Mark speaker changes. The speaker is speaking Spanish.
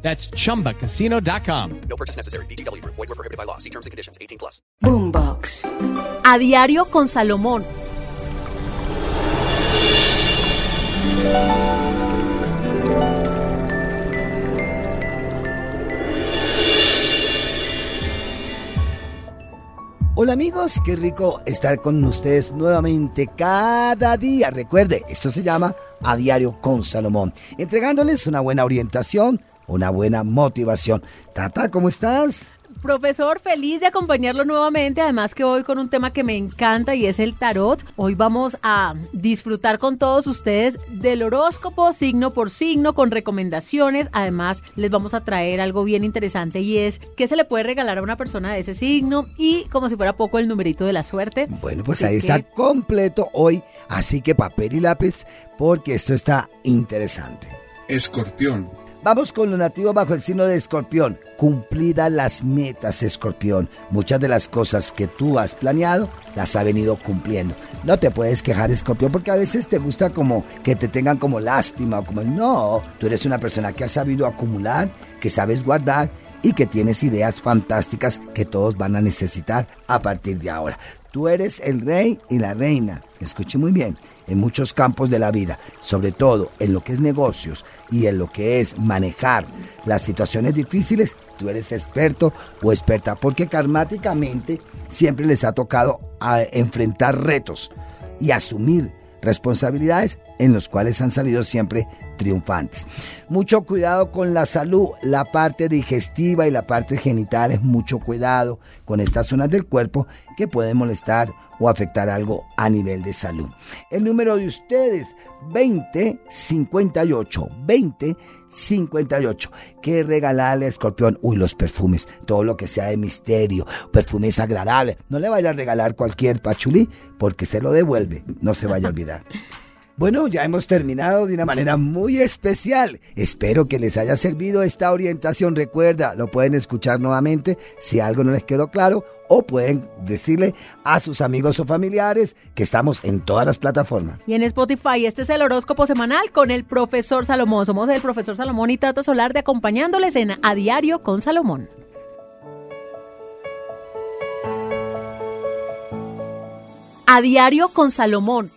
Speaker 1: That's chumbacasino.com.
Speaker 2: No purchase necessary. BGW. Void were prohibited by law. See terms and conditions. 18 plus.
Speaker 3: Boombox.
Speaker 4: A diario con Salomón.
Speaker 5: Hola amigos, qué rico estar con ustedes nuevamente cada día. Recuerde, esto se llama A Diario con Salomón, entregándoles una buena orientación, una buena motivación. Tata, ¿cómo estás?
Speaker 4: Profesor, feliz de acompañarlo nuevamente, además que hoy con un tema que me encanta y es el tarot. Hoy vamos a disfrutar con todos ustedes del horóscopo signo por signo con recomendaciones. Además, les vamos a traer algo bien interesante y es qué se le puede regalar a una persona de ese signo y como si fuera poco el numerito de la suerte.
Speaker 5: Bueno, pues
Speaker 4: Así
Speaker 5: ahí
Speaker 4: que-
Speaker 5: está completo hoy, así que papel y lápiz, porque esto está interesante.
Speaker 6: Escorpión.
Speaker 5: Vamos con lo nativo bajo el signo de escorpión. Cumplida las metas, escorpión. Muchas de las cosas que tú has planeado las ha venido cumpliendo. No te puedes quejar, escorpión, porque a veces te gusta como que te tengan como lástima o como no. Tú eres una persona que ha sabido acumular, que sabes guardar y que tienes ideas fantásticas que todos van a necesitar a partir de ahora. Tú eres el rey y la reina. Escuche muy bien en muchos campos de la vida, sobre todo en lo que es negocios y en lo que es manejar las situaciones difíciles, tú eres experto o experta, porque karmáticamente siempre les ha tocado a enfrentar retos y asumir responsabilidades en los cuales han salido siempre triunfantes. Mucho cuidado con la salud, la parte digestiva y la parte genital es mucho cuidado con estas zonas del cuerpo que pueden molestar o afectar algo a nivel de salud. El número de ustedes 2058 2058 que regalarle a Escorpión, uy, los perfumes, todo lo que sea de misterio, perfumes agradables. No le vaya a regalar cualquier pachulí porque se lo devuelve, no se vaya a olvidar. Bueno, ya hemos terminado de una manera muy especial. Espero que les haya servido esta orientación. Recuerda, lo pueden escuchar nuevamente si algo no les quedó claro o pueden decirle a sus amigos o familiares que estamos en todas las plataformas.
Speaker 4: Y en Spotify, este es el horóscopo semanal con el profesor Salomón. Somos el profesor Salomón y Tata Solar de acompañándoles en A Diario con Salomón. A Diario con Salomón.